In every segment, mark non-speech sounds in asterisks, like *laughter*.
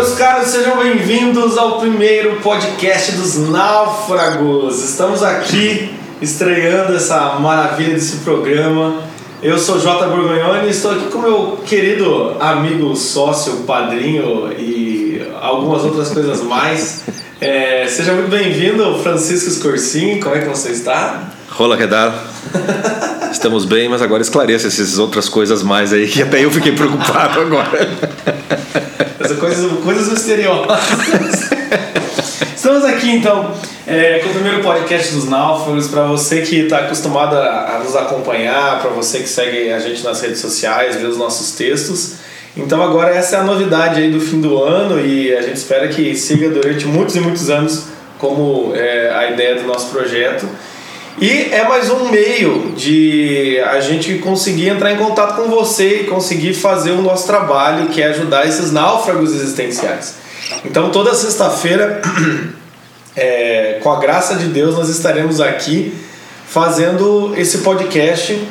Meus caros, sejam bem-vindos ao primeiro podcast dos Náufragos. Estamos aqui estreando essa maravilha desse programa. Eu sou Jota Borgonhoni e estou aqui com meu querido amigo, sócio, padrinho e algumas outras coisas mais. É, seja muito bem-vindo, Francisco Scorsin. Como é que você está? Rola, Redar. Estamos bem, mas agora esclareça essas outras coisas mais aí que até eu fiquei preocupado agora. Coisas, coisas misteriosas. Estamos aqui então é, com o primeiro podcast dos Náufragos. Para você que está acostumado a, a, nos acompanhar, para você que segue a gente nas redes sociais, vê os nossos textos. Então agora essa é a novidade aí do fim do ano e a gente espera que siga durante muitos e muitos anos como é, a ideia do nosso projeto. E é mais um meio de a gente conseguir entrar em contato com você e conseguir fazer o nosso trabalho, que é ajudar esses náufragos existenciais. Então, toda sexta-feira, *clears throat* é, com a graça de Deus, nós estaremos aqui fazendo esse podcast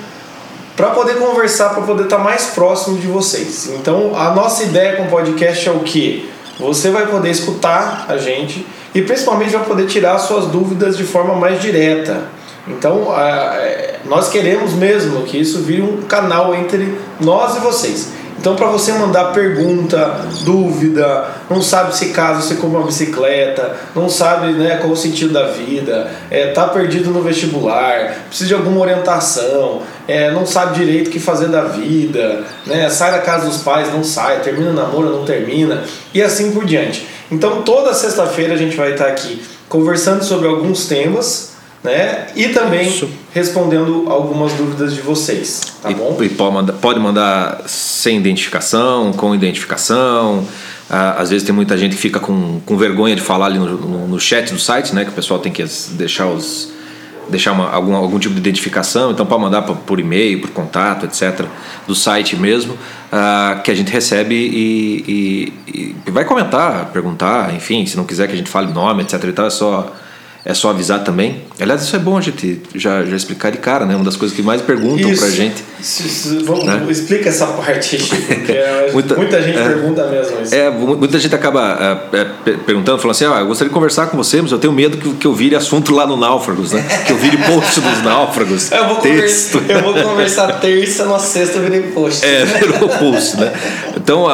para poder conversar, para poder estar tá mais próximo de vocês. Então, a nossa ideia com o podcast é o que? Você vai poder escutar a gente e principalmente vai poder tirar suas dúvidas de forma mais direta. Então, é, nós queremos mesmo que isso vire um canal entre nós e vocês. Então, para você mandar pergunta, dúvida, não sabe se caso você compra uma bicicleta, não sabe né, qual o sentido da vida, é, tá perdido no vestibular, precisa de alguma orientação, é, não sabe direito o que fazer da vida, né, sai da casa dos pais, não sai, termina namoro, não termina, e assim por diante. Então, toda sexta-feira a gente vai estar aqui conversando sobre alguns temas né? E também Isso. respondendo algumas dúvidas de vocês, tá e, bom? E pode mandar, pode mandar sem identificação, com identificação. Ah, às vezes tem muita gente que fica com, com vergonha de falar ali no, no, no, chat do site, né? Que o pessoal tem que deixar os deixar uma, algum, algum tipo de identificação, então pode mandar por e-mail, por contato, etc., do site mesmo, uh, que a gente recebe e, e, e, vai comentar, perguntar, enfim, se não quiser que a gente fale nome, etc. E tal, é só é só avisar também. Aliás, isso é bom a gente já, já explicar de cara, né? Uma das coisas que mais perguntam pra gente. Isso, isso, vamos, né? Explica essa parte, porque *laughs* é, muita, muita gente é, pergunta mesmo isso. É, muita gente acaba é, é perguntando, falando assim: ah, eu gostaria de conversar com você, mas eu tenho medo que, que eu vire assunto lá no Náufragos, né? Que eu vire *laughs* post dos Náufragos. eu, vou texto. Conversa, eu vou conversar terça, na sexta eu virei post. É, virou post, né? *laughs* Então,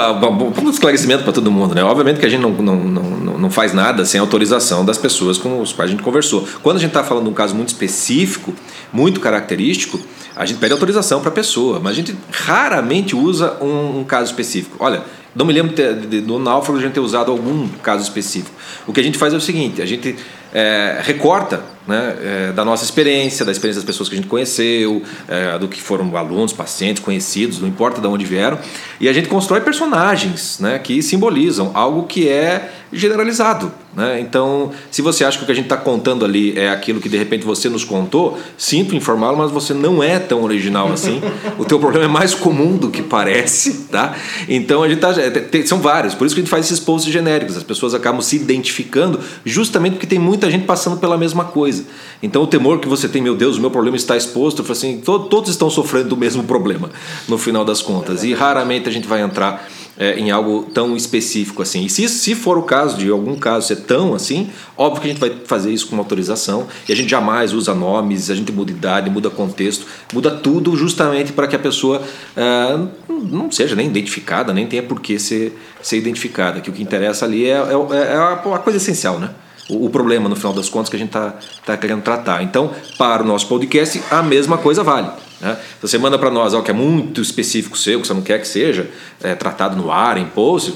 um esclarecimento para todo mundo, né? Obviamente que a gente não, não, não, não faz nada sem autorização das pessoas com os quais a gente conversou. Quando a gente está falando de um caso muito específico, muito característico, a gente pede autorização para a pessoa, mas a gente raramente usa um, um caso específico. Olha, não me lembro de, de, do náufrago a gente ter usado algum caso específico. O que a gente faz é o seguinte: a gente é, recorta né, é, da nossa experiência, da experiência das pessoas que a gente conheceu, é, do que foram alunos, pacientes, conhecidos, não importa de onde vieram, e a gente constrói personagens né, que simbolizam algo que é generalizado. Né? Então, se você acha que o que a gente está contando ali é aquilo que de repente você nos contou, sinto informá-lo, mas você não é tão original assim. o teu problema é mais comum do que parece, tá? Então a gente tá, é, são vários, por isso que a gente faz esses posts genéricos. As pessoas acabam se identificando justamente porque tem muita gente passando pela mesma coisa coisa. Então o temor que você tem, meu Deus, o meu problema está exposto, assim, to todos estão sofrendo do mesmo *laughs* problema no final das contas. E raramente a gente vai entrar é, em algo tão específico assim. E se, se for o caso de algum caso ser tão assim, óbvio que a gente vai fazer isso com autorização e a gente jamais usa nomes, a gente muda idade, muda contexto, muda tudo justamente para que a pessoa é, não seja nem identificada, nem tenha por que ser, ser identificada. Que o que interessa ali é, é, é a, a coisa essencial, né? O, problema, no final das contas, que a gente está tá querendo tratar. Então, para o nosso podcast, a mesma coisa vale. Né? Se você manda para nós algo que é muito específico seu, que você não quer que seja é, tratado no ar, em post,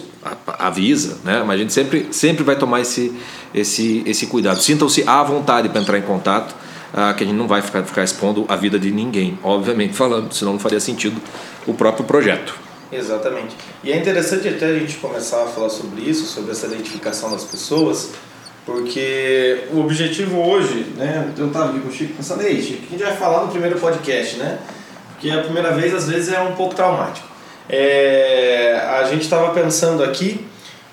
avisa, né? mas a gente sempre, sempre vai tomar esse, esse, esse cuidado. Sintam-se à vontade para entrar em contato, ah, que a gente não vai ficar, ficar expondo a vida de ninguém, obviamente falando, senão não faria sentido o próprio projeto. Exatamente. E é interessante até a gente começar a falar sobre isso, sobre essa identificação das pessoas, porque o objetivo hoje, né? Eu estava aqui com o Chico pensando, ei, Chico, o que a gente vai falar no primeiro podcast, né? Porque a primeira vez às vezes é um pouco traumático. É, a gente estava pensando aqui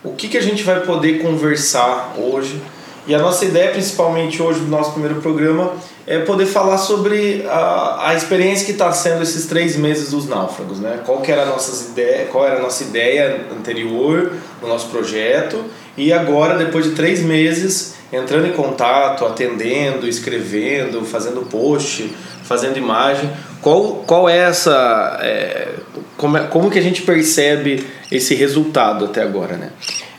o que, que a gente vai poder conversar hoje E a nossa ideia, principalmente hoje do nosso primeiro programa, é poder falar sobre a, a experiência que está sendo esses três meses dos náufragos, né? Qual que era a nossa ideia, qual era a nossa ideia anterior no nosso projeto e agora depois de três meses entrando em contato, atendendo, escrevendo, fazendo post, fazendo imagem, qual, qual é essa é, como, é, como que a gente percebe esse resultado até agora, né?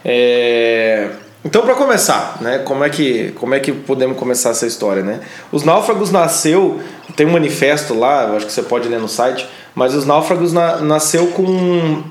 É, então, para começar, né, como é que como é que podemos começar essa história, né? Os náufragos nasceu, tem um manifesto lá, acho que você pode ler no site, mas os náufragos na, nasceu com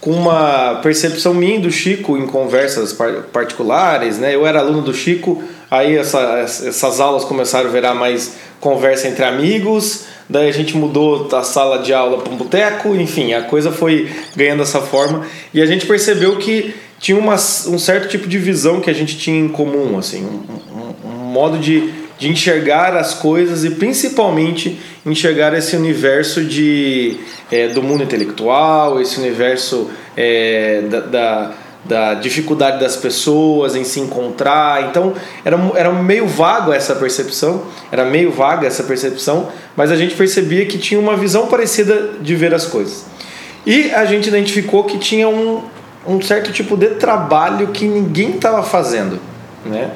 com uma percepção minha do Chico em conversas particulares, né? Eu era aluno do Chico, aí essa, essas aulas começaram a virar mais conversa entre amigos, daí a gente mudou da sala de aula para um boteco, enfim, a coisa foi ganhando essa forma e a gente percebeu que tinha uma, um certo tipo de visão que a gente tinha em comum, assim, um, um, um modo de, de enxergar as coisas e principalmente enxergar esse universo de, é, do mundo intelectual, esse universo é, da, da, da, dificuldade das pessoas em se encontrar. Então era, era meio vago essa percepção, era meio vaga essa percepção, mas a gente percebia que tinha uma visão parecida de ver as coisas. E a gente identificou que tinha um, um certo tipo de trabalho que ninguém estava fazendo, né?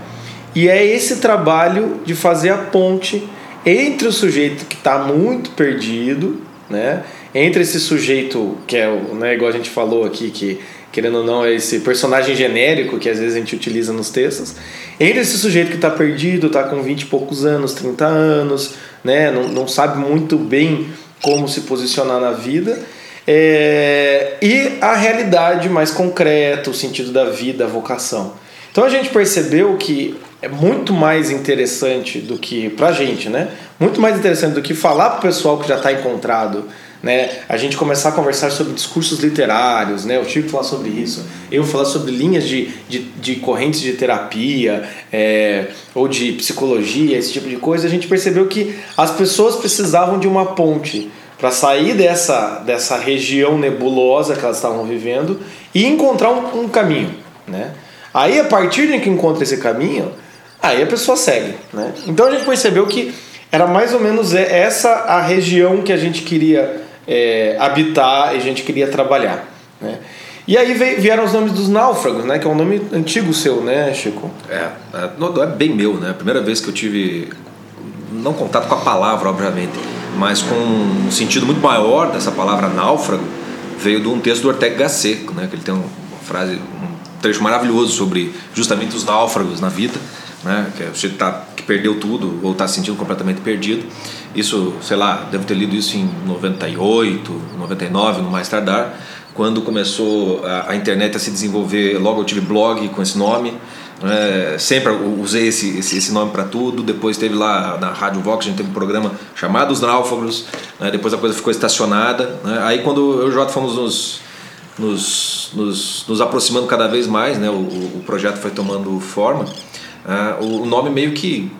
E é esse trabalho de fazer a ponte entre o sujeito que está muito perdido, né? Entre esse sujeito que é, né, igual a gente falou aqui, que querendo ou não é esse personagem genérico que às vezes a gente utiliza nos textos, entre esse sujeito que está perdido, está com 20 e poucos anos, 30 anos, né? Não, não sabe muito bem como se posicionar na vida é, e a realidade mais concreta, o sentido da vida, a vocação. Então a gente percebeu que é muito mais interessante do que pra gente, né? Muito mais interessante do que falar pro pessoal que já está encontrado, né? A gente começar a conversar sobre discursos literários, né? O Chico falar sobre isso, eu falar sobre linhas de, de, de correntes de terapia é, ou de psicologia, esse tipo de coisa. A gente percebeu que as pessoas precisavam de uma ponte para sair dessa, dessa região nebulosa que elas estavam vivendo e encontrar um, um, caminho, né? Aí a partir de que encontra esse caminho, aí a pessoa segue, né? Então a gente percebeu que era mais ou menos essa a região que a gente queria é, habitar e a gente queria trabalhar, né? E aí vieram os nomes dos náufragos, né? Que é um nome antigo seu, né, Chico? É, é, é bem meu, né? A primeira vez que eu tive não contato com a palavra, obviamente, mas com um sentido muito maior dessa palavra náufrago, veio de um texto do Ortega Gasset, né, que ele tem uma frase, um trecho maravilhoso sobre justamente os náufragos na vida, né, que é o sujeito tá, que perdeu tudo ou está se sentindo completamente perdido. Isso, sei lá, devo ter lido isso em 98, 99, no mais tardar, quando começou a, a internet a se desenvolver, logo eu tive blog com esse nome, é, sempre usei esse, esse, esse nome para tudo. Depois teve lá na Rádio Vox, a gente teve um programa chamado Os Náufragos. Né? Depois a coisa ficou estacionada. Né? Aí quando eu e o Jota fomos nos, nos, nos, nos, aproximando cada vez mais, né? o, o projeto foi tomando forma, uh, o nome meio que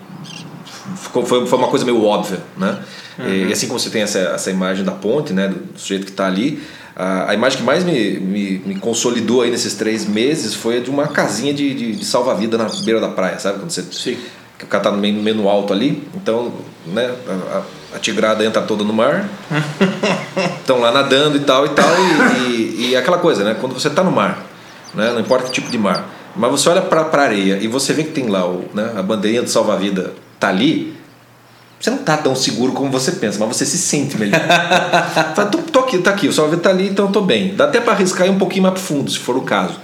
ficou, foi, foi uma coisa meio óbvia. Né? Uhum. E, assim como você tem essa, essa imagem da ponte, né? do sujeito que está ali a, a imagem que mais me, me, me, consolidou aí nesses três meses foi a de uma casinha de, de, de salva-vida na beira da praia, sabe? Quando você, Sim. Que o cara tá no meio, no meio alto ali, então né, a, a tigrada entra toda no mar, *laughs* estão lá nadando e tal e tal, e, e, e, aquela coisa, né? Quando você está no mar, né, não importa que tipo de mar, mas você olha para a areia e você vê que tem lá o, né, a bandeirinha do salva-vida tá ali, você não está tão seguro como você pensa, mas você se sente melhor. *laughs* Fala, tô, tô, aqui, tá aqui, o salve está ali, então estou bem. Dá até para arriscar ir um pouquinho mais fundo, se for o caso.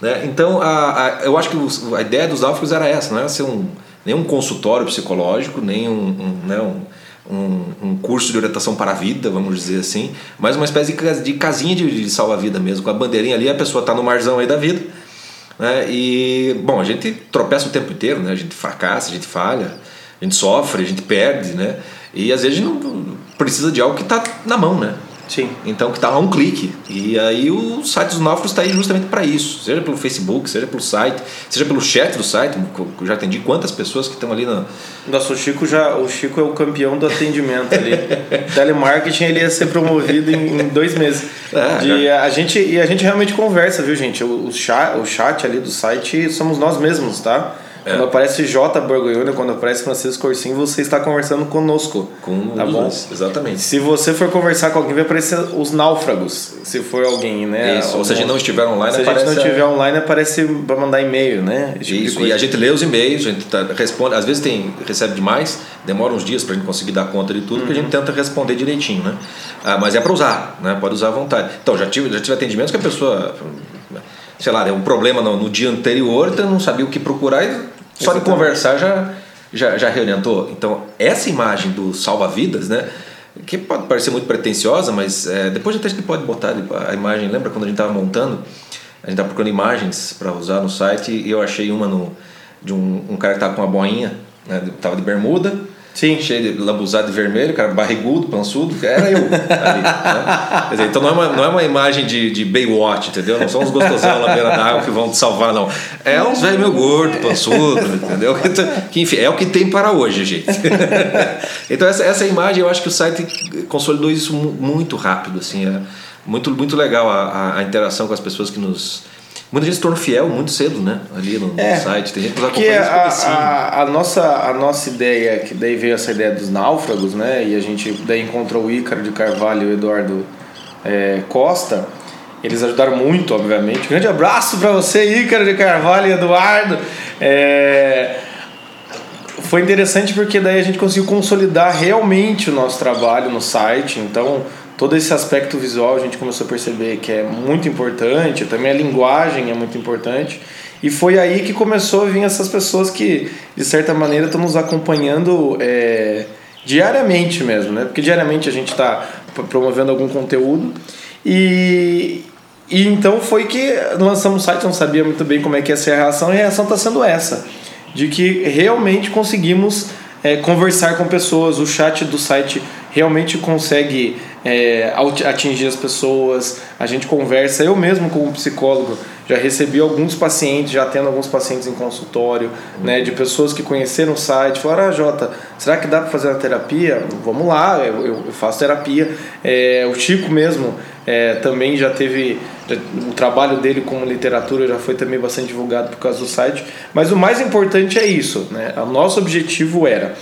Né? Então, a, a, eu acho que a ideia dos náufragos era essa, não era ser um, nem um consultório psicológico, nem um, um, né, um, um, curso de orientação para a vida, vamos dizer assim, mas uma espécie de, casinha de, de salva-vida mesmo, com a bandeirinha ali, a pessoa está no marzão aí da vida. Né? E, bom, a gente tropeça o tempo inteiro, né? a gente fracassa, a gente falha a gente sofre, a gente perde, né? E às vezes a gente não precisa de algo que está na mão, né? Sim. Então que está lá um clique. E aí o site dos náufragos está aí justamente para isso. Seja pelo Facebook, seja pelo site, seja pelo chat do site. Eu já atendi quantas pessoas que estão ali na. Nossa, o Chico já. O Chico é o campeão do atendimento ali. *laughs* Telemarketing ele ia ser promovido em, em dois meses. É, de, a gente, e a gente realmente conversa, viu, gente? O, o, chat, o chat ali do site somos nós mesmos, tá? É. Quando aparece J. Borgonhoni, quando aparece Francisco Corsim, você está conversando conosco. Com tá bom? Exatamente. Se você for conversar com alguém, vai aparecer os náufragos, se for alguém, né? Isso, ou se a gente não estiver online, se aparece... Se a gente não estiver online, aparece para mandar e-mail, né? Tipo Isso, e a gente lê os e-mails, a gente tá, responde, às vezes tem, recebe demais, demora uns dias para a gente conseguir dar conta de tudo, uhum. porque a gente tenta responder direitinho, né? Ah, mas é para usar, né? Pode usar à vontade. Então, já tive, já tive atendimentos que a pessoa sei lá, um problema no, no dia anterior, então não sabia o que procurar e só de conversar já, já, já reorientou. Então, essa imagem do salva-vidas, né? Que pode parecer muito pretensiosa, mas é, depois a gente pode botar a imagem. Lembra quando a gente estava montando? A gente estava procurando imagens para usar no site e eu achei uma no, de um, um cara que estava com uma boinha, né, tava de bermuda, Sim. Cheio de lambuzado de vermelho, cara barrigudo, pançudo, era eu. Ali, né? dizer, então não é, uma, não é uma imagem de, de Baywatch, entendeu? Não são os gostosão na beira da água que vão te salvar, não. É uns velho meu gordo, pançudo, entendeu? Que, enfim, é o que tem para hoje, gente. *laughs* então essa, essa imagem, eu acho que o site consolidou isso muito rápido, assim. É muito, muito legal a, a interação com as pessoas que nos Muita gente se torna fiel muito cedo, né? Ali no, é, site. Tem gente que nos acompanha a, a, a, nossa, a nossa ideia, que daí veio essa ideia dos náufragos, né? E a gente daí encontrou o Ícaro de Carvalho e o Eduardo é, Costa. Eles ajudaram muito, obviamente. grande abraço para você, Ícaro de Carvalho e Eduardo. É, foi interessante porque daí a gente conseguiu consolidar realmente o nosso trabalho no site. Então, todo esse aspecto visual a gente começou a perceber que é muito importante, também a linguagem é muito importante. E foi aí que começou a vir essas pessoas que, de certa maneira, estão nos acompanhando é, diariamente mesmo, né? Porque diariamente a gente está promovendo algum conteúdo. E, e então foi que lançamos o site, não sabia muito bem como é que ia ser a reação, e a reação está sendo essa, de que realmente conseguimos é, conversar com pessoas, o chat do site realmente consegue é, atingir as pessoas, a gente conversa. Eu mesmo, como psicólogo, já recebi alguns pacientes, já tendo alguns pacientes em consultório, uhum. né, de pessoas que conheceram o site, falaram: ah, Jota, será que dá para fazer uma terapia? Vamos lá, eu, eu faço terapia. É, o Chico mesmo é, também já teve. O trabalho dele como literatura já foi também bastante divulgado por causa do site. Mas o mais importante é isso, né? O nosso objetivo era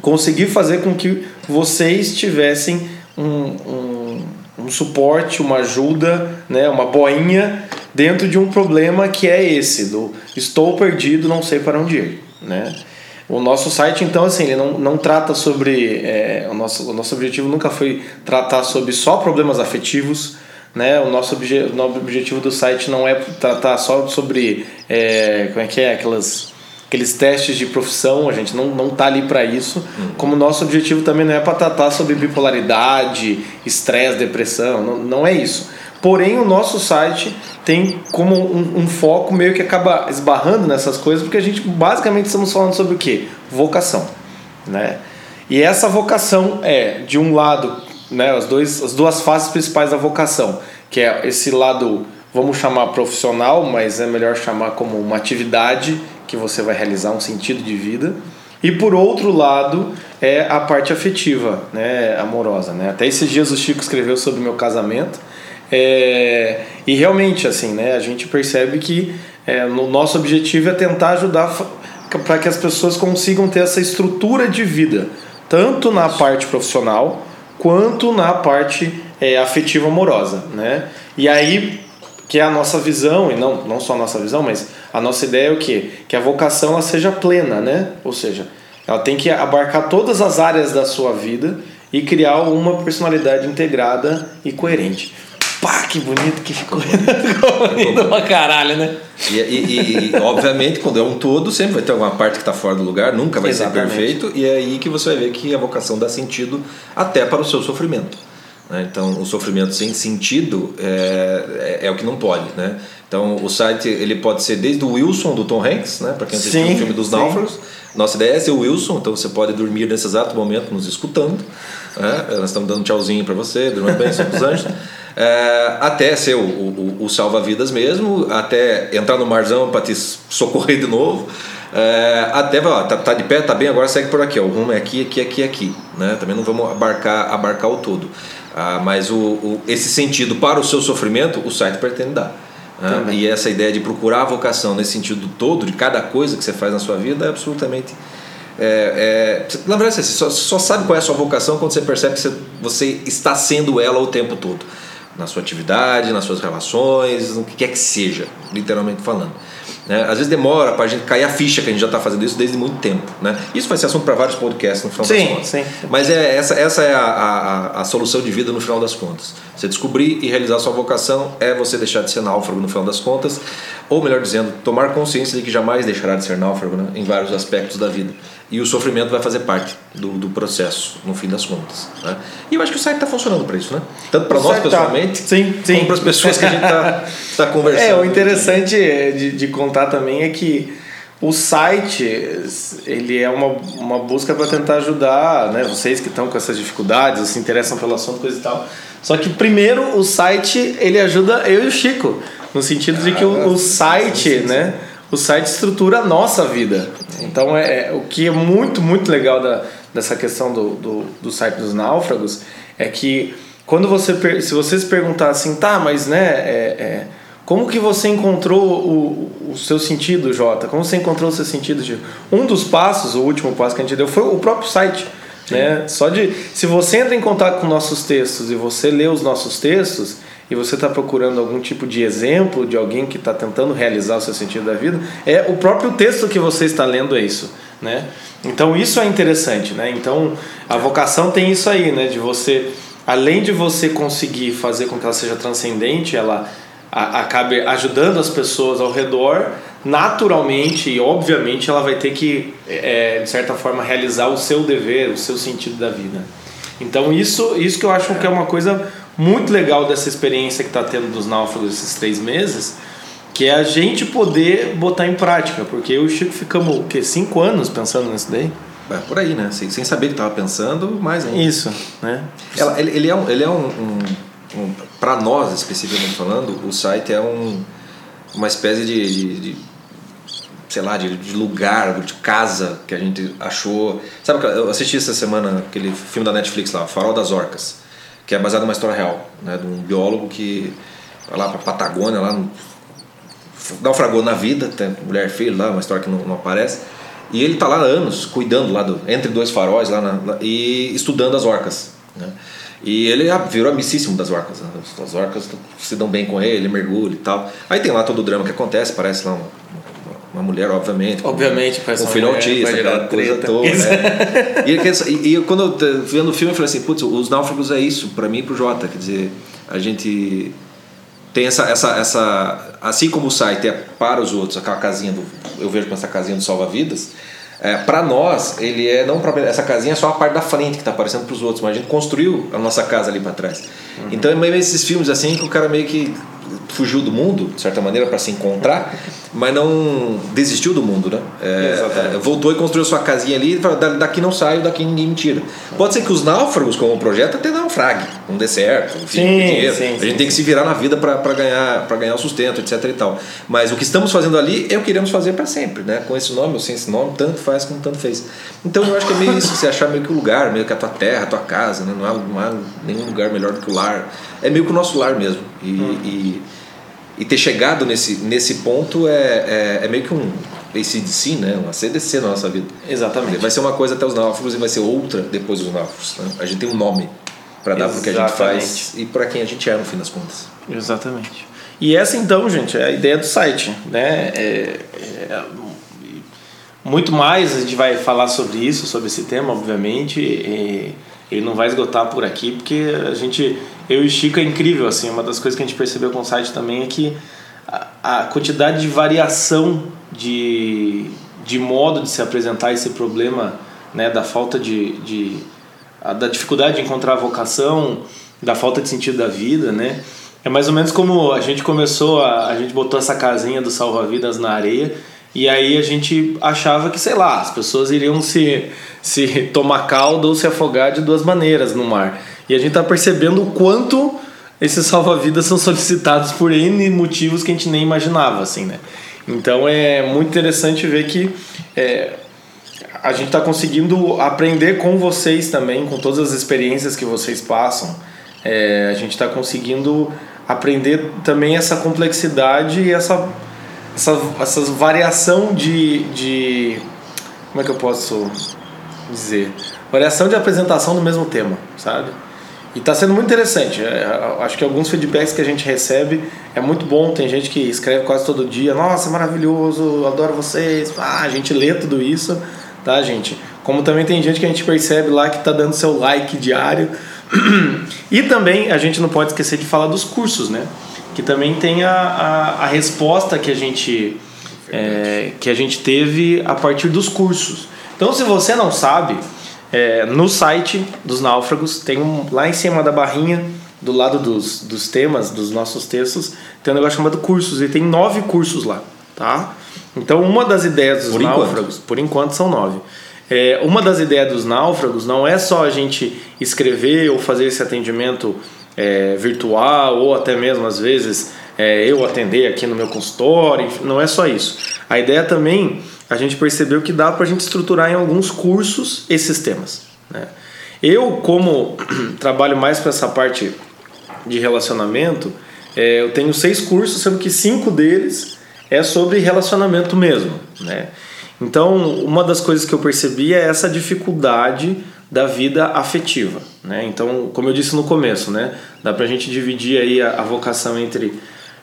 conseguir fazer com que vocês tivessem um, um, um suporte, uma ajuda, né, uma boinha dentro de um problema que é esse, do estou perdido, não sei para onde ir. Né? O nosso site, então, assim, ele não, não trata sobre. É, o, nosso, o nosso objetivo nunca foi tratar sobre só problemas afetivos. Né? O nosso obje, o objetivo do site não é tratar só sobre. É, como é que é? Aquelas aqueles testes de profissão, a gente não, não tá ali para isso. Uhum. Como nosso objetivo também não é para tratar sobre bipolaridade, estresse, depressão, não, não é isso. Porém, o nosso site tem como um, um, foco meio que acaba esbarrando nessas coisas, porque a gente basicamente estamos falando sobre o que? Vocação. Né? E essa vocação é, de um lado, né, as, dois, as duas faces principais da vocação, que é esse lado, vamos chamar profissional, mas é melhor chamar como uma atividade que você vai realizar um sentido de vida. E por outro lado, é a parte afetiva, né, amorosa, né? Até esses dias o Chico escreveu sobre o meu casamento. É, e realmente, assim, né, a gente percebe que é, no nosso objetivo é tentar ajudar para que as pessoas consigam ter essa estrutura de vida, tanto na parte profissional quanto na parte é, afetiva amorosa, né? E aí que é a nossa visão, e não, não só a nossa visão, mas a nossa ideia é o quê? Que a vocação ela seja plena, né? Ou seja, ela tem que abarcar todas as áreas da sua vida e criar uma personalidade integrada e coerente. Pá, que bonito que ficou. ficou bonito *laughs* pra caralho, né? E, e, e, obviamente, quando é um todo, sempre vai ter alguma parte que está fora do lugar, nunca vai Exatamente. ser perfeito, e é aí que você vai ver que a vocação dá sentido até para o seu sofrimento. Né? Então, o sofrimento sem sentido é, é, é, o que não pode. Né? Então, o site ele pode ser desde o Wilson, do Tom Hanks, né? para quem assistiu o filme dos náufragos. Nossa ideia é ser o Wilson, então você pode dormir nesse exato momento nos escutando. Né? Nós estamos dando tchauzinho para você, durma bem, Santos Anjos. *laughs* É, até ser o, o, o salva-vidas mesmo, até entrar no marzão para te socorrer de novo. É, até ó, tá, tá, de pé, tá bem, agora segue por aqui. Ó, o rumo é aqui, aqui, aqui, aqui. Né? Também não vamos abarcar, abarcar o todo. Ah, mas o, o, esse sentido para o seu sofrimento, o site pretende dar. Né? E essa ideia de procurar a vocação nesse sentido todo, de cada coisa que você faz na sua vida, é absolutamente. É, é, na verdade, você só, só, sabe qual é a sua vocação quando você percebe que você, você está sendo ela o tempo todo. Na sua atividade, nas suas relações, no que quer que seja, literalmente falando. Né? Às vezes demora para a gente cair a ficha que a gente já está fazendo isso desde muito tempo. Né? Isso vai ser assunto para vários podcasts no final sim, das contas. Sim. Mas é, essa, essa é a, a, a, solução de vida no final das contas. Você descobrir e realizar sua vocação é você deixar de ser náufrago no final das contas, ou melhor dizendo, tomar consciência de que jamais deixará de ser náufrago né? em vários aspectos da vida. E o sofrimento vai fazer parte do, do processo, no fim das contas. Né? E eu acho que o site está funcionando para isso, né? Tanto para nós tá. pessoalmente, tá. sim, sim. como para as pessoas que a gente está tá conversando. *laughs* É, o interessante de, de contar também é que o site ele é uma, uma busca para tentar ajudar né, vocês que estão com essas dificuldades, se interessam pelo assunto, coisa e tal. Só que primeiro o site ele ajuda eu e o Chico, no sentido de que o, o site, né? O site estrutura a nossa vida. Então, é, é, o que é muito, muito legal da, dessa questão do, do, do site dos náufragos é que quando você, se você se perguntar assim, tá, mas né, é, é, como que você encontrou o, o seu sentido, Jota? Como você encontrou o seu sentido? Tipo, um dos passos, o último passo que a gente deu foi o próprio site. Né? Só de se você entra em contato com nossos textos e você lê os nossos textos, e você está procurando algum tipo de exemplo de alguém que está tentando realizar o seu sentido da vida, é o próprio texto que você está lendo é isso, né? Então isso é interessante, né? Então a vocação tem isso aí, né? De você, além de você conseguir fazer com que ela seja transcendente, ela acabe ajudando as pessoas ao redor, naturalmente e obviamente ela vai ter que, é, de certa forma, realizar o seu dever, o seu sentido da vida. Então isso, isso que eu acho que é uma coisa muito legal dessa experiência que está tendo dos náufragos esses três meses, que é a gente poder botar em prática, porque eu e o Chico ficamos o quê? cinco anos pensando nisso daí. É, por aí, né? Sem, sem saber que estava pensando, mais ainda. Isso, né? Ela, ele, ele é um, ele é um, um, um para nós especificamente falando, o site é um, uma espécie de, de, de sei lá, de, de, lugar, de casa que a gente achou. Sabe, eu assisti essa semana aquele filme da Netflix lá, Farol das Orcas que é baseado numa história real, né, de um biólogo que vai lá para Patagônia, lá no, naufragou na vida, tem mulher filho lá, uma história que não, não aparece. E ele está lá há anos cuidando lá do, entre dois faróis lá, na, e estudando as orcas. Né? E ele virou amicíssimo das orcas. Né? As orcas se dão bem com ele, ele mergulha e tal. Aí tem lá todo o drama que acontece, parece lá uma, uma mulher, obviamente. Obviamente, com um filho autista, aquela coisa toda. Né? *laughs* e, e, e, quando eu vendo o filme, eu falei assim: putz, os náufragos é isso, para mim e pro Jota. Quer dizer, a gente tem essa, essa, essa. Assim como o site é para os outros, aquela casinha do. Eu vejo com essa casinha do salva-vidas. É, para nós, ele é não pra, essa casinha é só a parte da frente que está aparecendo para os outros, mas a gente construiu a nossa casa ali para trás. Uhum. Então é meio esses filmes assim que o cara meio que fugiu do mundo, de certa maneira, para se encontrar, mas não desistiu do mundo, né? É, é, voltou e construiu sua casinha ali e falou, daqui não saio, daqui ninguém me tira. Pode ser que os náufragos, como projeto, até naufrague, não dê certo, enfim, sim, dinheiro. Sim, a gente sim, tem que se virar na vida para ganhar, ganhar o sustento, etc e tal. Mas o que estamos fazendo ali é o que iremos fazer para sempre, né? Com esse nome ou sem esse nome, tanto faz como tanto fez. Então eu acho que é meio isso, você achar meio que o lugar, meio que a tua terra, a tua casa, né? não, há, não há nenhum lugar melhor do que o lar. É meio que o nosso lar mesmo. E, hum. e e ter chegado nesse, nesse ponto é, é, é meio que um ACDC, né? uma CDC na nossa vida. Exatamente. Vai ser uma coisa até os náufragos e vai ser outra depois dos náufragos. Né? A gente tem um nome para dar para o que a gente faz e para quem a gente é no fim das contas. Exatamente. E essa então, gente, é a ideia do site. Né? É, é, muito mais a gente vai falar sobre isso, sobre esse tema, obviamente. E ele não vai esgotar por aqui, porque a gente, eu e Chico é incrível, assim, uma das coisas que a gente percebeu com o site também é que a, a quantidade de variação de, de modo de se apresentar esse problema, né, da falta de, de a, da dificuldade de encontrar a vocação, da falta de sentido da vida, né, é mais ou menos como a gente começou, a, a gente botou essa casinha do salva-vidas na areia, e aí a gente achava que, sei lá, as pessoas iriam se, se tomar caldo ou se afogar de duas maneiras no mar. E a gente está percebendo o quanto esses salva-vidas são solicitados por N motivos que a gente nem imaginava, assim, né? Então é muito interessante ver que é, a gente está conseguindo aprender com vocês também, com todas as experiências que vocês passam. É, a gente está conseguindo aprender também essa complexidade e essa, essa, essa variação de, de. Como é que eu posso dizer? Variação de apresentação do mesmo tema, sabe? E está sendo muito interessante. É, acho que alguns feedbacks que a gente recebe é muito bom. Tem gente que escreve quase todo dia: Nossa, maravilhoso, adoro vocês. Ah, a gente lê tudo isso, tá, gente? Como também tem gente que a gente percebe lá que está dando seu like diário. *clears throat* e também a gente não pode esquecer de falar dos cursos, né? Que também tem a, a, a resposta que a gente é, que a gente teve a partir dos cursos. Então, se você não sabe, é, no site dos náufragos tem um lá em cima da barrinha do lado dos, dos temas dos nossos textos tem um negócio chamado cursos e tem nove cursos lá, tá? Então, uma das ideias dos por náufragos, enquanto. por enquanto são nove. É, uma das ideias dos náufragos não é só a gente escrever ou fazer esse atendimento é, virtual ou até mesmo às vezes é, eu atender aqui no meu consultório, não é só isso. A ideia também, a gente percebeu que dá para a gente estruturar em alguns cursos esses temas. Né? Eu, como *clears throat* trabalho mais para essa parte de relacionamento, é, eu tenho seis cursos, sendo que cinco deles é sobre relacionamento mesmo. Né? Então, uma das coisas que eu percebi é essa dificuldade da vida afetiva, né? Então, como eu disse no começo, né, dá a gente dividir aí a, a, vocação entre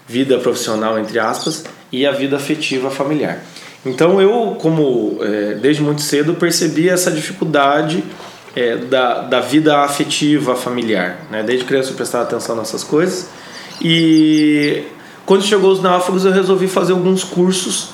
vida profissional entre aspas e a vida afetiva familiar. Então, eu como é, desde muito cedo percebi essa dificuldade é, da, da vida afetiva familiar, né? Desde criança eu prestava atenção nessas coisas e quando chegou os náufragos eu resolvi fazer alguns cursos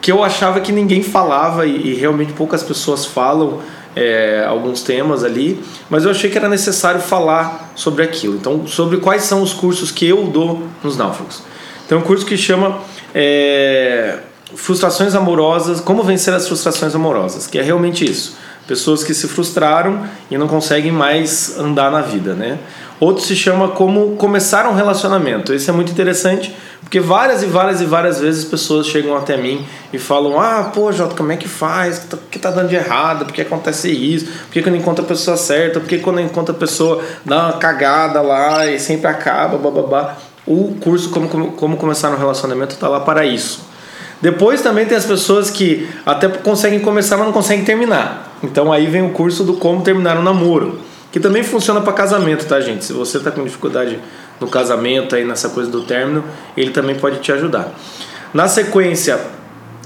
que eu achava que ninguém falava e, e realmente poucas pessoas falam é, alguns temas ali, mas eu achei que era necessário falar sobre aquilo. Então, sobre quais são os cursos que eu dou nos náufragos. Tem um curso que chama é, Frustrações Amorosas, Como Vencer as Frustrações Amorosas, que é realmente isso. Pessoas que se frustraram e não conseguem mais andar na vida, né? Outro se chama Como Começar um Relacionamento. Esse é muito interessante porque várias e várias e várias vezes pessoas chegam até mim e falam: Ah, pô, Jota, como é que faz? O que tá dando de errado? Por que acontece isso? Por que, que eu não encontro a pessoa certa? Por que quando eu encontro a pessoa dá uma cagada lá e sempre acaba, bababá? O curso Como, como, como Começar um Relacionamento está lá para isso. Depois também tem as pessoas que até conseguem começar, mas não conseguem terminar. Então aí vem o curso do Como Terminar um Namoro, que também funciona para casamento, tá, gente? Se você está com dificuldade no casamento, aí nessa coisa do término, ele também pode te ajudar. Na sequência,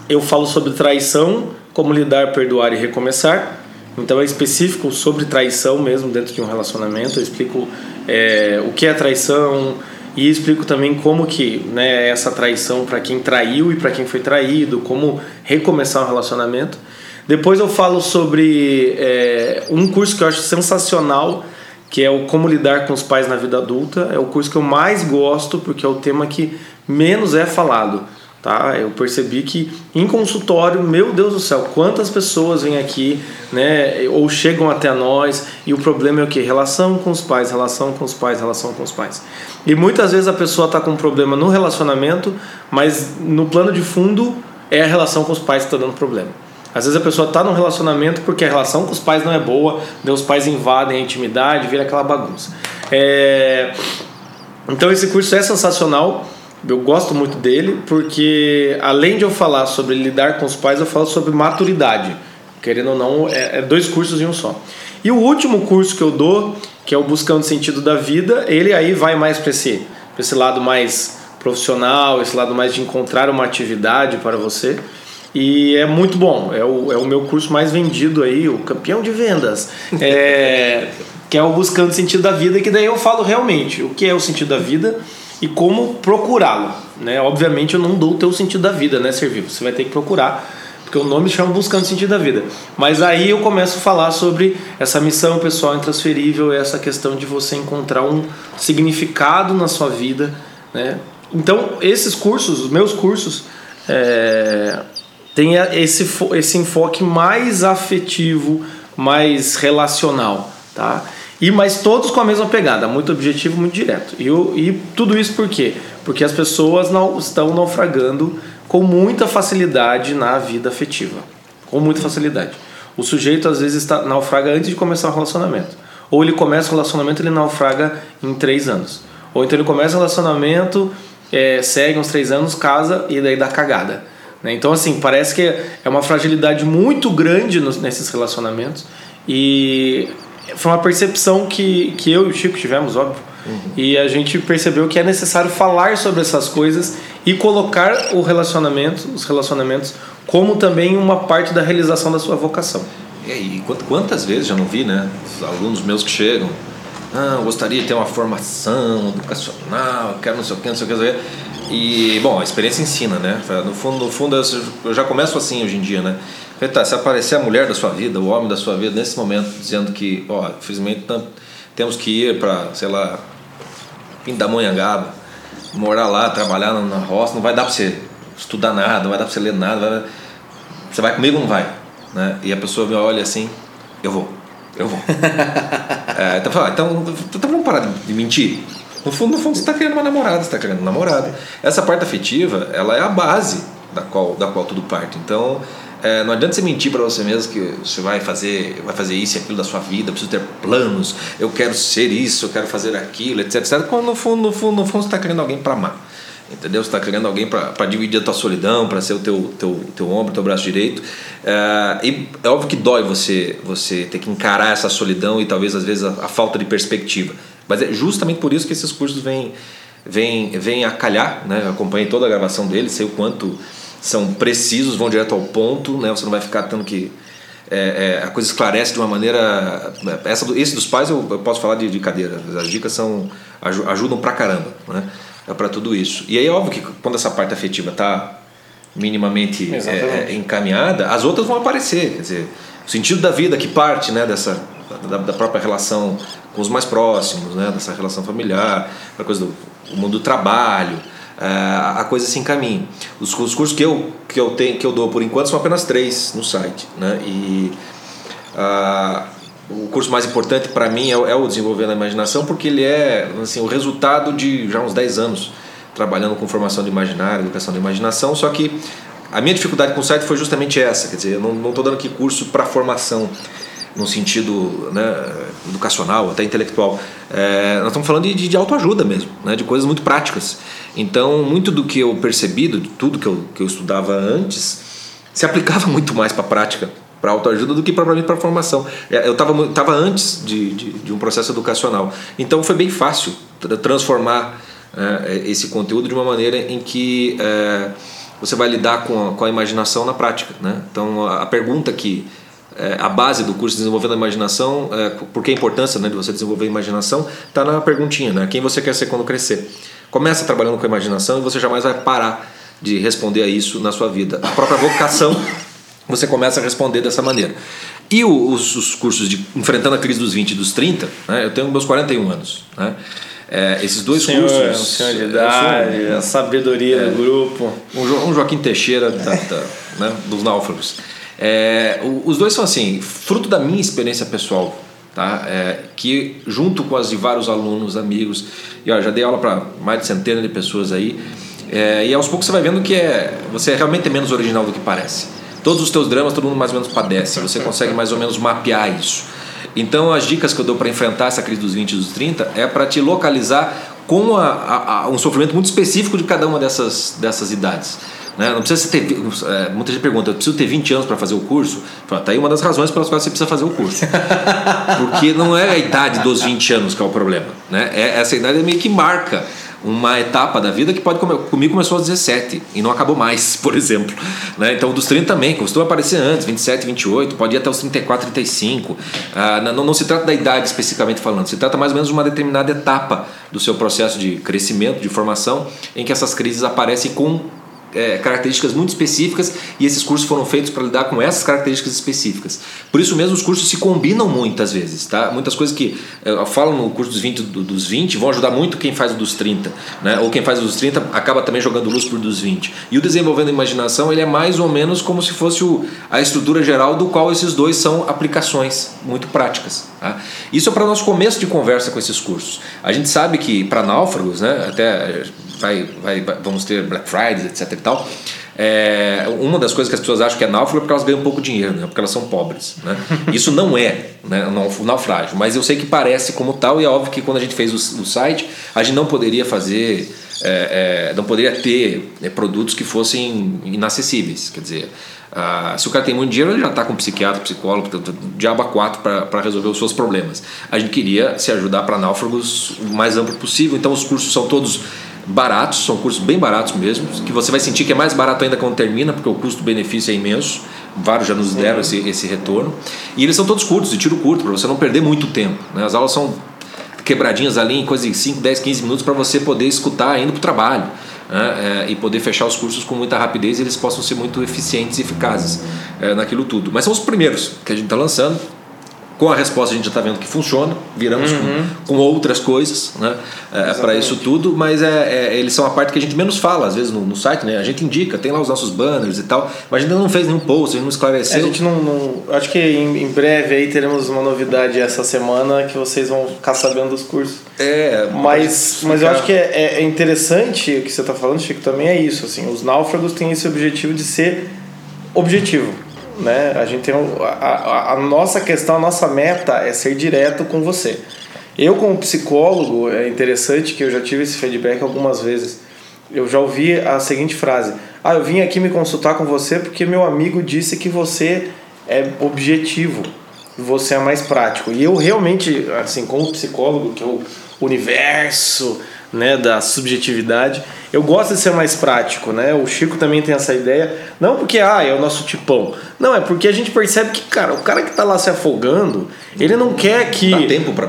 eu falo sobre traição, como lidar, perdoar e recomeçar. Então é específico sobre traição mesmo dentro de um relacionamento. Eu explico é, o que é traição e explico também como que né, essa traição para quem traiu e para quem foi traído, como recomeçar um relacionamento. Depois eu falo sobre é, um curso que eu acho sensacional, que é o Como Lidar com os Pais na Vida Adulta. É o curso que eu mais gosto, porque é o tema que menos é falado. Tá? Eu percebi que em consultório, meu Deus do céu, quantas pessoas vêm aqui, né, ou chegam até nós e o problema é o que? Relação com os pais, relação com os pais, relação com os pais. E muitas vezes a pessoa está com um problema no relacionamento, mas no plano de fundo é a relação com os pais que está dando problema. Às vezes a pessoa está num relacionamento porque a relação com os pais não é boa, os pais invadem a intimidade, vira aquela bagunça. É... Então esse curso é sensacional, eu gosto muito dele, porque além de eu falar sobre lidar com os pais, eu falo sobre maturidade. Querendo ou não, é, é dois cursos em um só. E o último curso que eu dou, que é o Buscando Sentido da Vida, ele aí vai mais para esse, esse lado mais profissional, esse lado mais de encontrar uma atividade para você. E é muito bom, é o, é o meu curso mais vendido aí, o campeão de vendas. É, *laughs* que é o Buscando Sentido da Vida, que daí eu falo realmente o que é o sentido da vida e como procurá-lo. Né? Obviamente eu não dou o teu sentido da vida, né, Servivo? Você vai ter que procurar, porque o nome chama Buscando Sentido da Vida. Mas aí eu começo a falar sobre essa missão pessoal intransferível, essa questão de você encontrar um significado na sua vida. Né? Então, esses cursos, os meus cursos, é, tem esse, esse enfoque mais afetivo, mais relacional, tá? E mas todos com a mesma pegada, muito objetivo, muito direto. E, e tudo isso por quê? Porque as pessoas não estão naufragando com muita facilidade na vida afetiva, com muita facilidade. O sujeito às vezes está naufraga antes de começar o relacionamento, ou ele começa o relacionamento ele naufraga em três anos, Ou então ele começa o relacionamento, é, segue uns três anos, casa e daí dá cagada. Né? Então, assim, parece que é uma fragilidade muito grande nos, nesses relacionamentos. E foi uma percepção que, que eu e o Chico tivemos, óbvio. Uhum. E a gente percebeu que é necessário falar sobre essas coisas e colocar o relacionamento, os relacionamentos como também uma parte da realização da sua vocação. E quantas vezes já não vi, né? Os alunos meus que chegam, ah, gostaria de ter uma formação educacional, quero não sei o que, não sei o que. E, bom, a experiência ensina, né? No fundo, no fundo eu já começo assim hoje em dia, né? Tá, se aparecer a mulher da sua vida, o homem da sua vida, nesse momento, dizendo que, ó, infelizmente temos que ir para, sei lá, Pindamonhangaba, morar lá, trabalhar na roça, não vai dar para você estudar nada, não vai dar para você ler nada. Vai... Você vai comigo ou não vai? Né? E a pessoa me olha assim, eu vou, eu vou. *laughs* é, então, fala, então, então vamos parar de mentir. No fundo, no fundo, você está querendo uma namorada, você está querendo um namorado. Essa parte afetiva, ela é a base da qual, da qual tudo parte. Então, é, não adianta você mentir para você mesmo que você vai fazer, vai fazer isso e aquilo da sua vida, preciso ter planos, eu quero ser isso, eu quero fazer aquilo, etc, etc. Quando no fundo, no fundo, no fundo você está querendo alguém para amar. Entendeu? Você está querendo alguém para dividir a tua solidão, para ser o teu, teu, teu ombro, teu braço direito. É, e é óbvio que dói você, você ter que encarar essa solidão e talvez às vezes a, a falta de perspectiva. Mas é justamente por isso que esses cursos vêm, vêm, vêm a calhar. Né? Eu acompanhei toda a gravação deles, sei o quanto são precisos, vão direto ao ponto. Né? Você não vai ficar tendo que. É, é, a coisa esclarece de uma maneira. Essa, esse dos pais eu, eu posso falar de, de cadeira. As dicas são, ajudam pra caramba. Né? É para tudo isso. E aí é óbvio que quando essa parte afetiva está minimamente é, é, encaminhada, as outras vão aparecer. Quer dizer, o sentido da vida que parte né, dessa, da, da própria relação com os mais próximos, né, dessa relação familiar, a coisa do mundo do trabalho, é, a coisa se encaminha. Os, os cursos que eu, que, eu tenho, que eu dou por enquanto são apenas três no site. Né, e. Uh, o curso mais importante para mim é, é, o Desenvolvendo a Imaginação, porque ele é assim, o resultado de já uns 10 anos trabalhando com formação de imaginário, educação da imaginação, só que a minha dificuldade com o site foi justamente essa, quer dizer, eu não estou dando aqui curso para formação no sentido né, educacional, até intelectual. É, nós estamos falando de, de, de, autoajuda mesmo, né, de coisas muito práticas. Então, muito do que eu percebi, de tudo que eu, que eu estudava antes, se aplicava *laughs* muito mais para a prática para autoajuda do que propriamente para formação. É, eu estava tava antes de, de, de, um processo educacional. Então foi bem fácil transformar é, esse conteúdo de uma maneira em que é, você vai lidar com a, com a imaginação na prática. Né? Então a, a pergunta que é, a base do curso Desenvolvendo a Imaginação, é, porque a importância né, de você desenvolver a imaginação, está na perguntinha, né? quem você quer ser quando crescer. Começa trabalhando com a imaginação e você jamais vai parar de responder a isso na sua vida. A própria vocação você começa a responder dessa maneira. E os, os cursos de Enfrentando a Crise dos 20 e dos 30, né, eu tenho meus 41 anos. Né, é, esses dois senhor, cursos. Senhor de idade, um, a sabedoria é, do grupo. Um, jo, um Joaquim Teixeira da, da, né, dos náufragos. É, os dois são assim, fruto da minha experiência pessoal, tá? É, que junto com as de vários alunos, amigos, e ó, já dei aula para mais de centenas de pessoas aí, é, e aos poucos você vai vendo que é, você é realmente menos original do que parece todos os teus dramas todo mundo mais ou menos padece. Você consegue mais ou menos mapear isso. Então, as dicas que eu dou para enfrentar essa crise dos 20 e dos 30 é para te localizar com a, a, a, um sofrimento muito específico de cada uma dessas, dessas idades. Né? Não precisa ter. É, muita gente pergunta, eu preciso ter 20 anos para fazer o curso? Fala, tá aí uma das razões pelas quais você precisa fazer o curso. *laughs* Porque não é a idade dos 20 anos que é o problema. Né? É, essa idade é meio que marca uma etapa da vida que pode comigo começou aos 17 e não acabou mais, *laughs* por exemplo. Né? Então, dos 30 também, costuma aparecer antes, 27, 28, pode ir até os 34, 35. Ah, não, não se trata da idade especificamente falando, se trata mais ou menos de uma determinada etapa do seu processo de crescimento, de formação, em que essas crises aparecem com é, características muito específicas e esses cursos foram feitos para lidar com essas características específicas. Por isso mesmo os cursos se combinam muitas vezes, tá? Muitas coisas que é, eu falo no curso dos 20, dos 20 vão ajudar muito quem faz o dos 30, né? Ou quem faz o dos 30 acaba também jogando luz por dos 20. E o desenvolvendo a imaginação, ele é mais ou menos como se fosse o, a estrutura geral do qual esses dois são aplicações muito práticas. Tá? Isso é para o nosso começo de conversa com esses cursos. A gente sabe que para náufragos, né, até vai, vai, vamos ter Black Friday, etc e tal, é, uma das coisas que as pessoas acham que é náufrago é porque elas ganham pouco dinheiro, né? porque elas são pobres. Né? Isso não é né, um naufrágio, mas eu sei que parece como tal, e é óbvio que quando a gente fez o, o site, a gente não poderia fazer, é, é, não poderia ter é, produtos que fossem inacessíveis. Quer dizer, ah, se o cara tem muito dinheiro, ele já está com psiquiatra, psicólogo, diabo a quatro para resolver os seus problemas. A gente queria se ajudar para náufragos o mais amplo possível, então os cursos são todos baratos, são cursos bem baratos mesmo, que você vai sentir que é mais barato ainda quando termina, porque o custo-benefício é imenso. Vários já nos deram uhum. esse, esse retorno. E eles são todos curtos, de tiro curto, para você não perder muito tempo. Né? As aulas são quebradinhas ali em coisa de 5, 10, 15 minutos para você poder escutar indo para o trabalho. Né? É, e poder fechar os cursos com muita rapidez e eles possam ser muito eficientes e eficazes é, naquilo tudo. Mas são os primeiros que a gente está lançando com a resposta a gente já está vendo que funciona, viramos uhum. com, com, outras coisas né, é, para isso tudo, mas é, é, eles são a parte que a gente menos fala, às vezes no, no, site, né? A gente indica, tem lá os nossos banners e tal, mas a gente ainda não fez nenhum post, a gente não esclareceu. É, a gente não. não acho que em, em, breve aí teremos uma novidade essa semana que vocês vão ficar sabendo dos cursos. É, mas, mas eu acho que é, é, é interessante o que você está falando, Chico, também é isso. Assim, os náufragos têm esse objetivo de ser objetivo né? A gente tem a, a, a, nossa questão, a nossa meta é ser direto com você. Eu como psicólogo é interessante que eu já tive esse feedback algumas vezes. Eu já ouvi a seguinte frase: "Ah, eu vim aqui me consultar com você porque meu amigo disse que você é objetivo, você é mais prático". E eu realmente, assim, como psicólogo, que é o universo, né, da subjetividade, eu gosto de ser mais prático, né? O Chico também tem essa ideia. Não porque, ah, é o nosso tipão. Não, é porque a gente percebe que, cara, o cara que tá lá se afogando, ele não quer que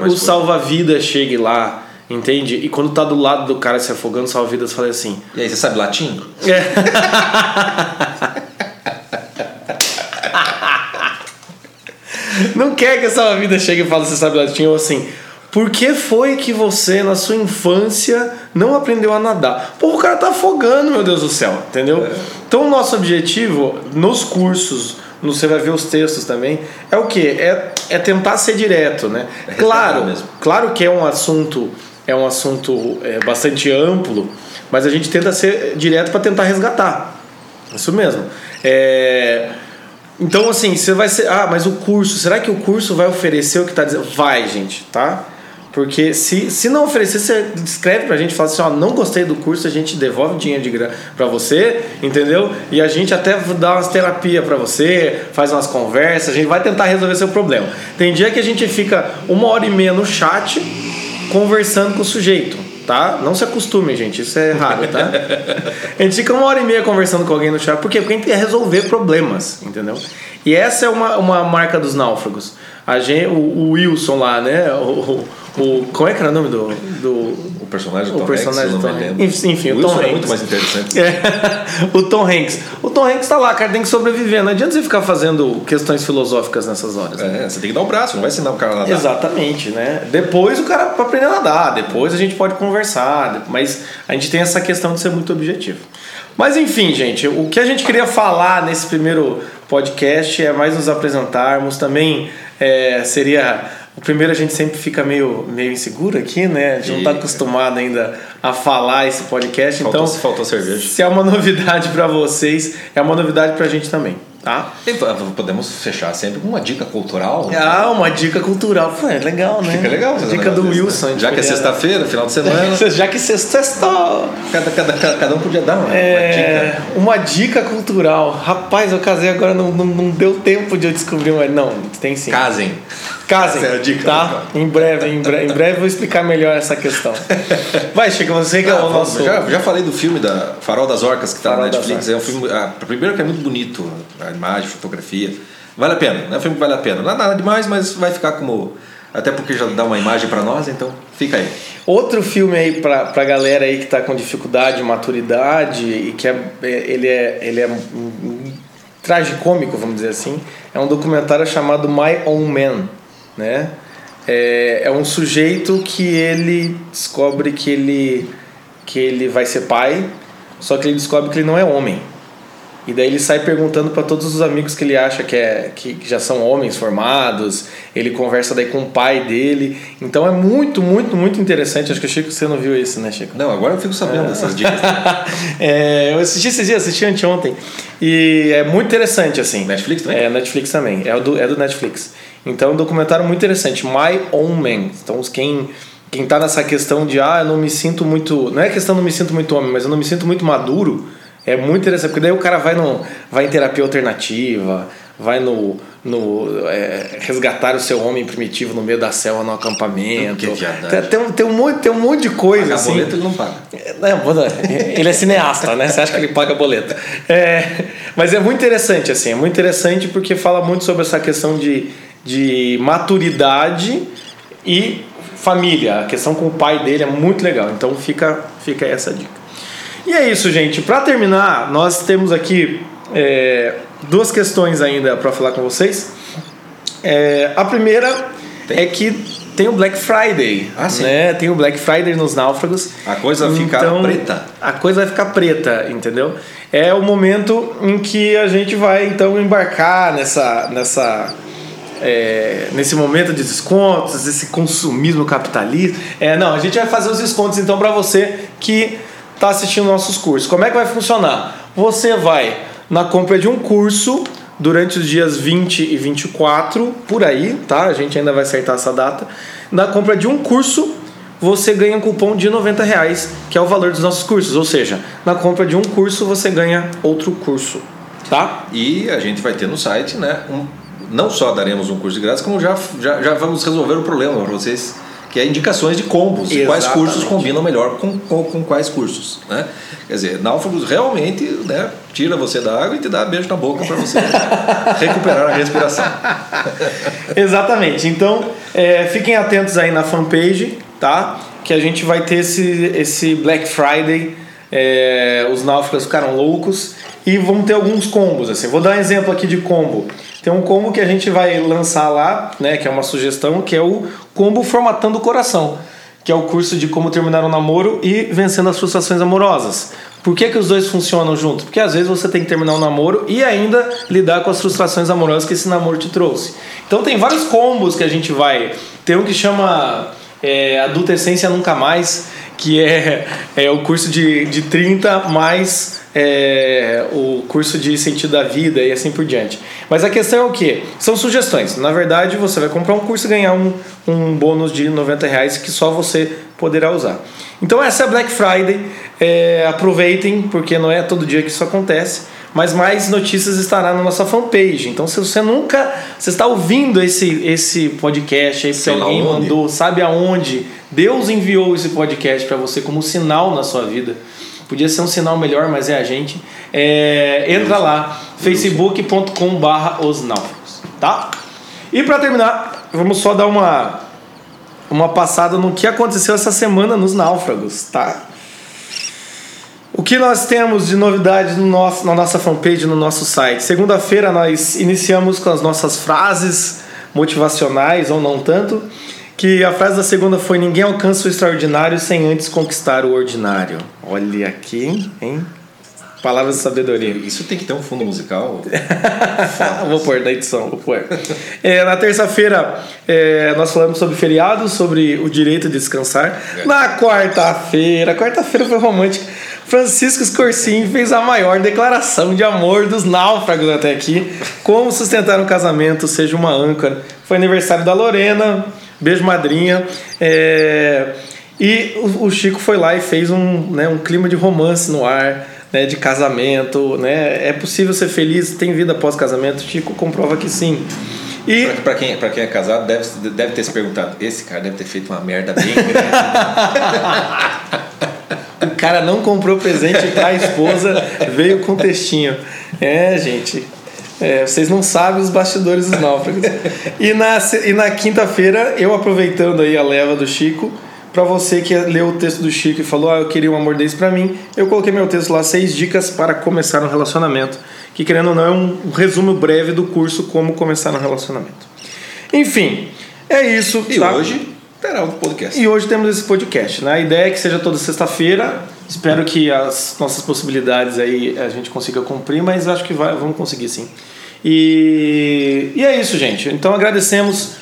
o salva-vida chegue lá, entende? E quando tá do lado do cara se afogando, o salva-vidas fala assim... E aí, você sabe latim? *laughs* É. não quer que o salva-vida chegue e fale, você sabe latim? Ou assim... Por que foi que você, na sua infância, não aprendeu a nadar? Pô, o cara tá afogando, meu Deus do céu, entendeu? É. Então, o nosso objetivo nos cursos, você vai ver os textos também, é o que? É, é tentar ser direto, né? É claro, mesmo. claro que é um assunto, é um assunto é, bastante amplo, mas a gente tenta ser direto para tentar resgatar. Isso mesmo. É, então, assim, você vai ser. Ah, mas o curso, será que o curso vai oferecer o que está dizendo? Vai, gente, tá? Porque se, se não oferecer, você escreve pra gente, fala assim, ó, não gostei do curso, a gente devolve dinheiro de grana pra você, entendeu? E a gente até dá umas terapia pra você, faz umas conversas, a gente vai tentar resolver seu problema. Tem dia que a gente fica uma hora e meia no chat conversando com o sujeito, tá? Não se acostume, gente, isso é raro, tá? *laughs* a gente fica uma hora e meia conversando com alguém no chat, porque, porque a gente quer resolver problemas, entendeu? E essa é uma, uma marca dos náufragos. A gente, o, o Wilson lá, né? O, o, como é que era o nome do. do o personagem do Tom personagem Hanks, Tom Hanks. Enfim, o, o Tom Hanks. é muito mais interessante. É, *laughs* o Tom Hanks. O Tom Hanks tá lá, cara, tem que sobreviver. Não adianta você ficar fazendo questões filosóficas nessas horas. Né? É, você tem que dar o um braço, não vai ensinar o cara a nadar. Exatamente, né? Depois o cara para aprender a nadar, depois a gente pode conversar, mas a gente tem essa questão de ser muito objetivo. Mas enfim, gente, o que a gente queria falar nesse primeiro podcast é mais nos apresentarmos. Também é, seria o primeiro a gente sempre fica meio, meio inseguro aqui, né? A gente e... não está acostumado ainda a falar esse podcast. Faltou, então, faltou cerveja. Se é uma *laughs* novidade para vocês, é uma novidade para a gente também. Tá? E podemos fechar sempre com uma dica cultural. Ah, uma dica cultural. Pô, é legal, né? Fica legal. Dica do Wilson. Né? Já que é sexta-feira, final de semana. *laughs* Já que sexta cada, cada, cada um podia dar uma, é, uma dica. Uma dica cultural. Rapaz, eu casei agora, não, não, não deu tempo de eu descobrir, mas não, tem sim. Casem. Casem. Essa é a dica. Tá? Em breve, em breve, em breve vou explicar melhor essa questão. *laughs* Vai, chega você que ah, é o nosso. Já, já falei do filme da Farol das Orcas que está na Netflix. É um filme. Ah, primeiro que é muito bonito imagem, fotografia. Vale a pena, é um filme que vale a pena. Não é nada demais, mas vai ficar como. Até porque já dá uma imagem para nós, então fica aí. Outro filme aí pra, pra galera aí que tá com dificuldade, maturidade e que é, é ele é, ele é um, tragicômico, vamos dizer assim, é um documentário chamado My Own Man, né? É, é um sujeito que ele descobre que ele, que ele vai ser pai, só que ele descobre que ele não é homem. E daí ele sai perguntando para todos os amigos que ele acha que, é, que, já são homens formados. Ele conversa daí com o pai dele. Então é muito, muito, muito interessante. Acho que o Chico, você não viu isso, né, Chico? Não, agora eu fico sabendo É. dessas dicas. *laughs* é, eu assisti esses dias, assisti anteontem. E é muito interessante, assim. Netflix também? É, Netflix também. É, do, é do Netflix. Então é um documentário muito interessante. My Own Man. Então quem, quem tá nessa questão de, ah, eu não me sinto muito... Não é questão de não me sinto muito homem, mas eu não me sinto muito maduro. É muito interessante, porque daí o cara vai, no, vai em terapia alternativa, vai no, no é, resgatar o seu homem primitivo no meio da selva no acampamento. Que. Tem, tem, um- tem, um monte, tem um monte de coisa. Pagar assim. boleto ele não paga. É, ele é cineasta, né? Você acha que ele paga boleto. É, mas é muito interessante, assim, é muito interessante porque fala muito sobre essa questão de, de maturidade e família. A questão com o pai dele é muito legal. Então fica, fica essa dica. E é isso, gente. Para terminar, nós temos aqui é, duas questões ainda para falar com vocês. É, a primeira Tem? é que tem o Black Friday. Ah, sim. Né? Tem o Black Friday nos náufragos. A coisa vai ficar preta. A coisa vai ficar preta, entendeu? É o momento em que a gente vai então embarcar nessa, nessa é, nesse momento de descontos, esse consumismo capitalista. É, não, a gente vai fazer os descontos então para você que está assistindo nossos cursos. Como é que vai funcionar? Você vai na compra de um curso durante os dias 20 e 24, por aí, tá? A gente ainda vai acertar essa data. Na compra de um curso, você ganha um cupom de 90 reais, que é o valor dos nossos cursos. Ou seja, na compra de um curso, você ganha outro curso, tá? E a gente vai ter no site, né? Um, não só daremos um curso de graça, como já, já, já vamos resolver o problema para vocês, que é indicações de combos. e Quais cursos combinam melhor com, com, com quais cursos, né? Quer dizer, náufragos realmente né, tira você da água e te dá beijo na boca para você *laughs* recuperar a respiração. *laughs* Exatamente. Então, é, fiquem atentos aí na fanpage, tá? Que a gente vai ter esse, esse Black Friday. é, os náufragos ficaram loucos e vão ter alguns combos. Assim. Vou dar um exemplo aqui de combo. Tem um combo que a gente vai lançar lá, né? Que é uma sugestão, que é o combo formatando o coração. Que é o curso de como terminar um namoro e vencendo as frustrações amorosas. Por que, que os dois funcionam juntos? Porque às vezes você tem que terminar um namoro e ainda lidar com as frustrações amorosas que esse namoro te trouxe. Então tem vários combos que a gente vai. Tem um que chama é, Adulta Essência Nunca Mais, que é, é o curso de, de 30 mais é, o curso de sentido da vida e assim por diante. Mas a questão é o que? São sugestões. Na verdade, você vai comprar um curso e ganhar um, um bônus de 90 reais que só você poderá usar. Então essa é a Black Friday. É, aproveitem, porque não é todo dia que isso acontece. Mas mais notícias estará na nossa fanpage. Então, se você nunca. Você está ouvindo esse, esse podcast aí, alguém mandou, sabe aonde? Deus enviou esse podcast para você como sinal na sua vida. Podia ser um sinal melhor, mas é a gente. É, entra lá, facebook.com barra os náufragos, tá? E para terminar, vamos só dar uma, uma passada no que aconteceu essa semana nos náufragos, tá? O que nós temos de novidade no nosso, na nossa fanpage, no nosso site? Segunda-feira nós iniciamos com as nossas frases motivacionais, ou não tanto, que a frase da segunda foi Ninguém alcança o extraordinário sem antes conquistar o ordinário. Olha aqui, hein? Palavras de sabedoria. Isso tem que ter um fundo musical. *laughs* vou pôr na edição, vou pôr. É, na terça-feira é, nós falamos sobre feriados, sobre o direito de descansar. Na quarta-feira, quarta-feira foi romântica. Francisco Scorsin fez a maior declaração de amor dos náufragos até aqui. Como sustentar um casamento, seja uma âncora. Foi aniversário da Lorena, beijo madrinha. É, e o, Chico foi lá e fez um, né, um clima de romance no ar né, de casamento, né? É possível ser feliz, tem vida após casamento. Chico comprova que sim. E Para quem, pra quem é casado, deve, deve ter se perguntado: esse cara deve ter feito uma merda bem grande. *laughs* o cara não comprou presente para a esposa, veio com textinho. É, gente. é, vocês não sabem os bastidores dos náufragos. E na, e na quinta-feira, eu aproveitando aí a leva do Chico, para você que leu o texto do Chico e falou, ah, eu queria um amor desse para mim, eu coloquei meu texto lá, seis dicas para começar um relacionamento, que querendo ou não é um, um resumo breve do curso Como Começar um Relacionamento. Enfim, é isso. E tá? hoje terá um podcast. E hoje temos esse podcast. Né? A ideia é que seja toda sexta-feira, Espero que as nossas possibilidades aí a gente consiga cumprir, mas acho que vai, vamos conseguir sim. E, e é isso, gente. Então agradecemos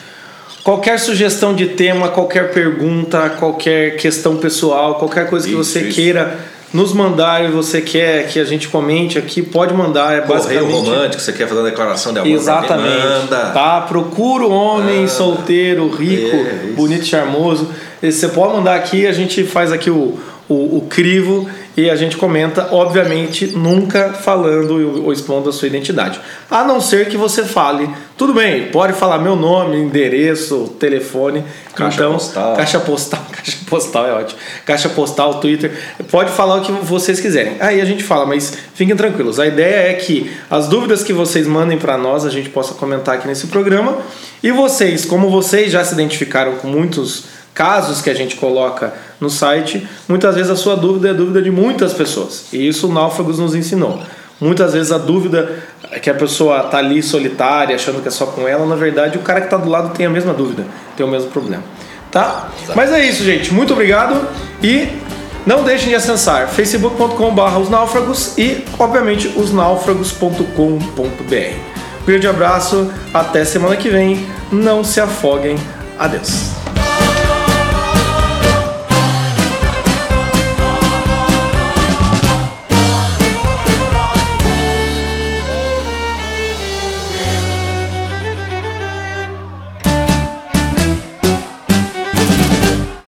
qualquer sugestão de tema, qualquer pergunta, qualquer questão pessoal, qualquer coisa que Isso, você isso. queira nos mandar e você quer que a gente comente aqui, pode mandar. É Correio basicamente romântico, você quer fazer uma declaração de amor Exatamente. manda. Tá? Procura um homem solteiro, rico, É, bonito, charmoso. Você pode mandar aqui, a gente faz aqui o, o, o crivo e a gente comenta, obviamente, nunca falando ou expondo a sua identidade. A não ser que você fale, tudo bem, pode falar meu nome, endereço, telefone, Caixa então, postal. Caixa postal, *laughs* caixa postal é ótimo. Caixa postal, Twitter, pode falar o que vocês quiserem. Aí a gente fala, mas fiquem tranquilos. A ideia é que as dúvidas que vocês mandem para nós, a gente possa comentar aqui nesse programa. E vocês, como vocês já se identificaram com muitos casos que a gente coloca no site, muitas vezes a sua dúvida é a dúvida de muitas pessoas. E isso o Náufragos nos ensinou. Muitas vezes a dúvida é que a pessoa está ali solitária, achando que é só com ela, na verdade o cara que está do lado tem a mesma dúvida, tem o mesmo problema. Tá? Mas é isso, gente. Muito obrigado e não deixem de acessar facebook.com.br os náufragos e, obviamente, osnáufragos.com.br. Um grande abraço, até semana que vem. Não se afoguem. Adeus.